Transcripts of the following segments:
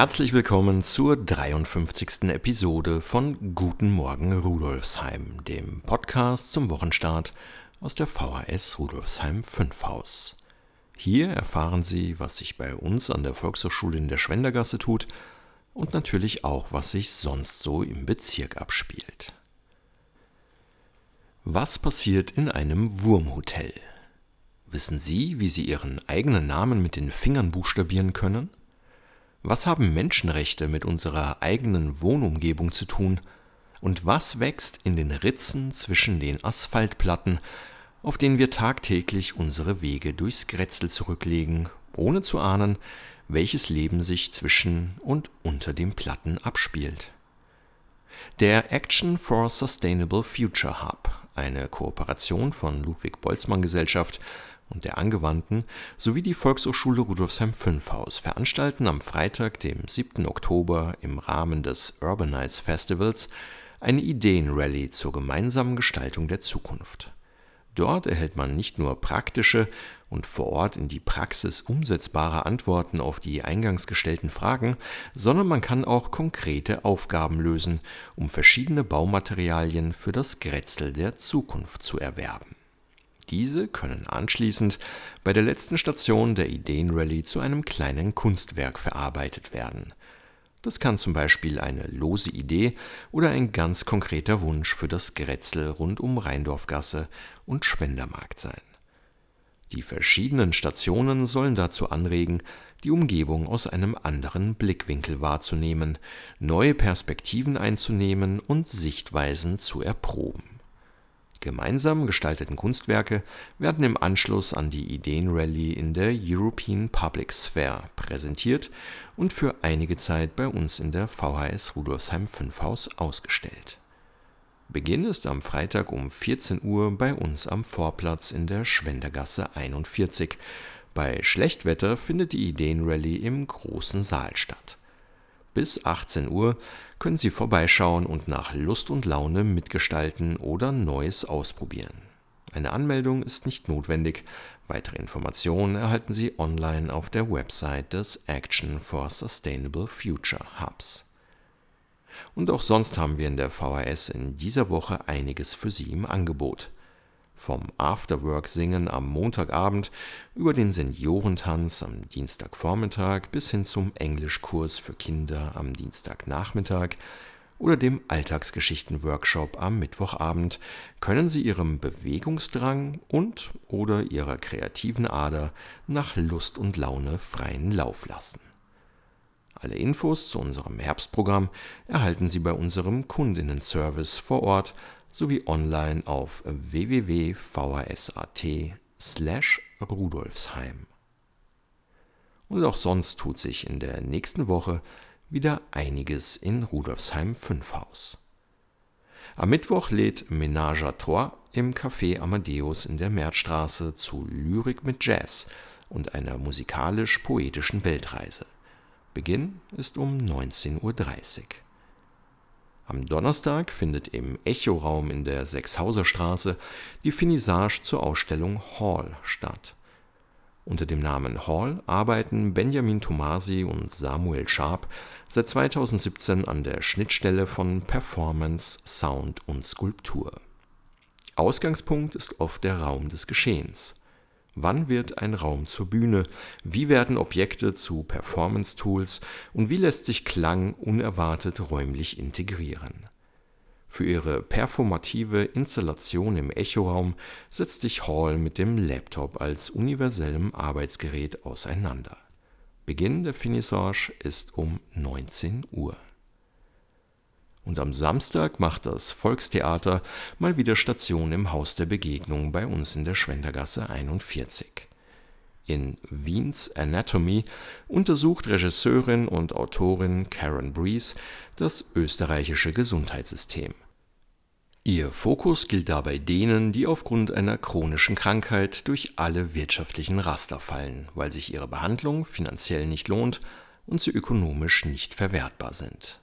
Herzlich willkommen zur 53. Episode von Guten Morgen Rudolfsheim, dem Podcast zum Wochenstart aus der VHS Rudolfsheim 5 Haus. Hier erfahren Sie, was sich bei uns an der Volkshochschule in der Schwendergasse tut und natürlich auch, was sich sonst so im Bezirk abspielt. Was passiert in einem Wurmhotel? Wissen Sie, wie Sie Ihren eigenen Namen mit den Fingern buchstabieren können? Was haben Menschenrechte mit unserer eigenen Wohnumgebung zu tun? Und was wächst in den Ritzen zwischen den Asphaltplatten, auf denen wir tagtäglich unsere Wege durchs Grätzl zurücklegen, ohne zu ahnen, welches Leben sich zwischen und unter den Platten abspielt? Der Action for Sustainable Future Hub, eine Kooperation von Ludwig Boltzmann Gesellschaft und der Angewandten sowie die Volkshochschule Rudolfsheim 5 Haus veranstalten am Freitag, dem 7. Oktober im Rahmen des Urbanize Festivals eine Ideenrallye zur gemeinsamen Gestaltung der Zukunft. Dort erhält man nicht nur praktische und vor Ort in die Praxis umsetzbare Antworten auf die eingangs gestellten Fragen, sondern man kann auch konkrete Aufgaben lösen, um verschiedene Baumaterialien für das Grätzl der Zukunft zu erwerben. Diese können anschließend bei der letzten Station der Ideenrallye zu einem kleinen Kunstwerk verarbeitet werden. Das kann zum Beispiel eine lose Idee oder ein ganz konkreter Wunsch für das Grätzl rund um Rheindorfgasse und Schwendermarkt sein. Die verschiedenen Stationen sollen dazu anregen, die Umgebung aus einem anderen Blickwinkel wahrzunehmen, neue Perspektiven einzunehmen und Sichtweisen zu erproben. Gemeinsam gestalteten Kunstwerke werden im Anschluss an die Ideenrallye in der European Public Sphere präsentiert und für einige Zeit bei uns in der VHS Rudolfsheim 5 Haus ausgestellt. Beginn ist am Freitag um 14 Uhr bei uns am Vorplatz in der Schwendergasse 41. Bei Schlechtwetter findet die Ideenrallye im großen Saal statt bis 18 Uhr können Sie vorbeischauen und nach Lust und Laune mitgestalten oder Neues ausprobieren. Eine Anmeldung ist nicht notwendig. Weitere Informationen erhalten Sie online auf der Website des Action for Sustainable Future Hubs. Und auch sonst haben wir in der VHS in dieser Woche einiges für Sie im Angebot vom Afterwork-Singen am Montagabend über den Seniorentanz am Dienstagvormittag bis hin zum Englischkurs für Kinder am Dienstagnachmittag oder dem Alltagsgeschichten-Workshop am Mittwochabend können Sie Ihrem Bewegungsdrang und oder Ihrer kreativen Ader nach Lust und Laune freien Lauf lassen. Alle Infos zu unserem Herbstprogramm erhalten Sie bei unserem Kundinnenservice vor Ort sowie online auf www.vhs.at slash rudolfsheim. Und auch sonst tut sich in der nächsten Woche wieder einiges in Rudolfsheim 5 Haus. Am Mittwoch lädt Ménage à Trois im Café Amadeus in der Märzstraße zu Lyrik mit Jazz und einer musikalisch-poetischen Weltreise. Beginn ist um 19.30 Uhr. Am Donnerstag findet im Echoraum in der Sechshauser Straße die Finissage zur Ausstellung Hall statt. Unter dem Namen Hall arbeiten Benjamin Tomasi und Samuel Sharp seit 2017 an der Schnittstelle von Performance, Sound und Skulptur. Ausgangspunkt ist oft der Raum des Geschehens Wann wird ein Raum zur Bühne? Wie werden Objekte zu Performance-Tools? Und wie lässt sich Klang unerwartet räumlich integrieren? Für ihre performative Installation im Echoraum setzt sich Hall mit dem Laptop als universellem Arbeitsgerät auseinander. Beginn der Finissage ist um 19 Uhr und am Samstag macht das Volkstheater mal wieder Station im Haus der Begegnung bei uns in der Schwendergasse 41. In Wiens Anatomy untersucht Regisseurin und Autorin Karen Breeze das österreichische Gesundheitssystem. Ihr Fokus gilt dabei denen, die aufgrund einer chronischen Krankheit durch alle wirtschaftlichen Raster fallen, weil sich ihre Behandlung finanziell nicht lohnt und sie ökonomisch nicht verwertbar sind.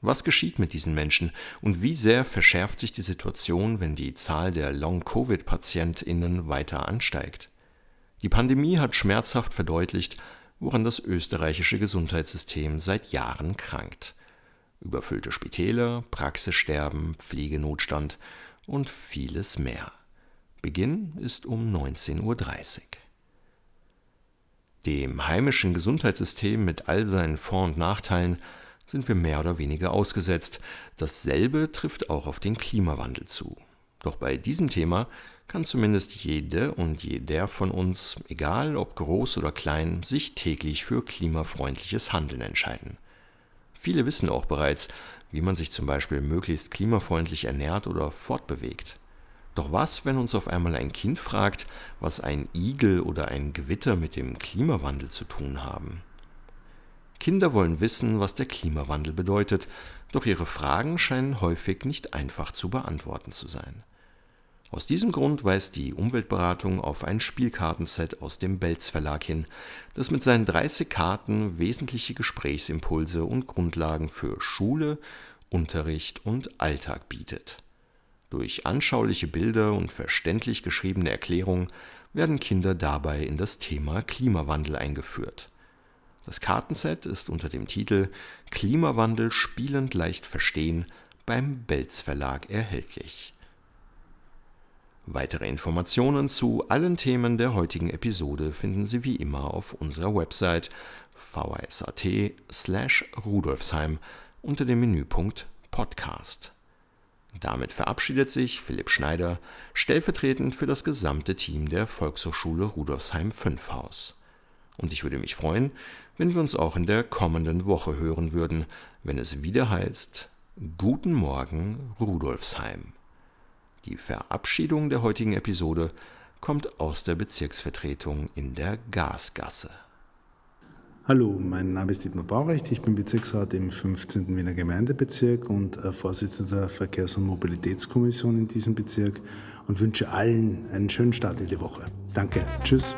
Was geschieht mit diesen Menschen und wie sehr verschärft sich die Situation, wenn die Zahl der Long-Covid-PatientInnen weiter ansteigt? Die Pandemie hat schmerzhaft verdeutlicht, woran das österreichische Gesundheitssystem seit Jahren krankt überfüllte Spitäler, Praxissterben, Pflegenotstand und vieles mehr. Beginn ist um 19.30 Uhr. Dem heimischen Gesundheitssystem mit all seinen Vor- und Nachteilen sind wir mehr oder weniger ausgesetzt. Dasselbe trifft auch auf den Klimawandel zu. Doch bei diesem Thema kann zumindest jede und jeder von uns, egal ob groß oder klein, sich täglich für klimafreundliches Handeln entscheiden. Viele wissen auch bereits, wie man sich zum Beispiel möglichst klimafreundlich ernährt oder fortbewegt. Doch was, wenn uns auf einmal ein Kind fragt, was ein Igel oder ein Gewitter mit dem Klimawandel zu tun haben? Kinder wollen wissen, was der Klimawandel bedeutet, doch ihre Fragen scheinen häufig nicht einfach zu beantworten zu sein. Aus diesem Grund weist die Umweltberatung auf ein Spielkartenset aus dem Belz Verlag hin, das mit seinen 30 Karten wesentliche Gesprächsimpulse und Grundlagen für Schule, Unterricht und Alltag bietet. Durch anschauliche Bilder und verständlich geschriebene Erklärungen werden Kinder dabei in das Thema Klimawandel eingeführt. Das Kartenset ist unter dem Titel Klimawandel spielend leicht verstehen beim Belz Verlag erhältlich Weitere Informationen zu allen Themen der heutigen Episode finden Sie wie immer auf unserer Website vhs.at/rudolfsheim unter dem Menüpunkt Podcast. Damit verabschiedet sich Philipp Schneider stellvertretend für das gesamte Team der Volkshochschule Rudolfsheim 5 Haus. Und ich würde mich freuen, wenn wir uns auch in der kommenden Woche hören würden, wenn es wieder heißt Guten Morgen Rudolfsheim. Die Verabschiedung der heutigen Episode kommt aus der Bezirksvertretung in der Gasgasse. Hallo, mein Name ist Dietmar Baurecht, ich bin Bezirksrat im 15. Wiener Gemeindebezirk und äh, Vorsitzender der Verkehrs- und Mobilitätskommission in diesem Bezirk und wünsche allen einen schönen Start in die Woche. Danke, tschüss.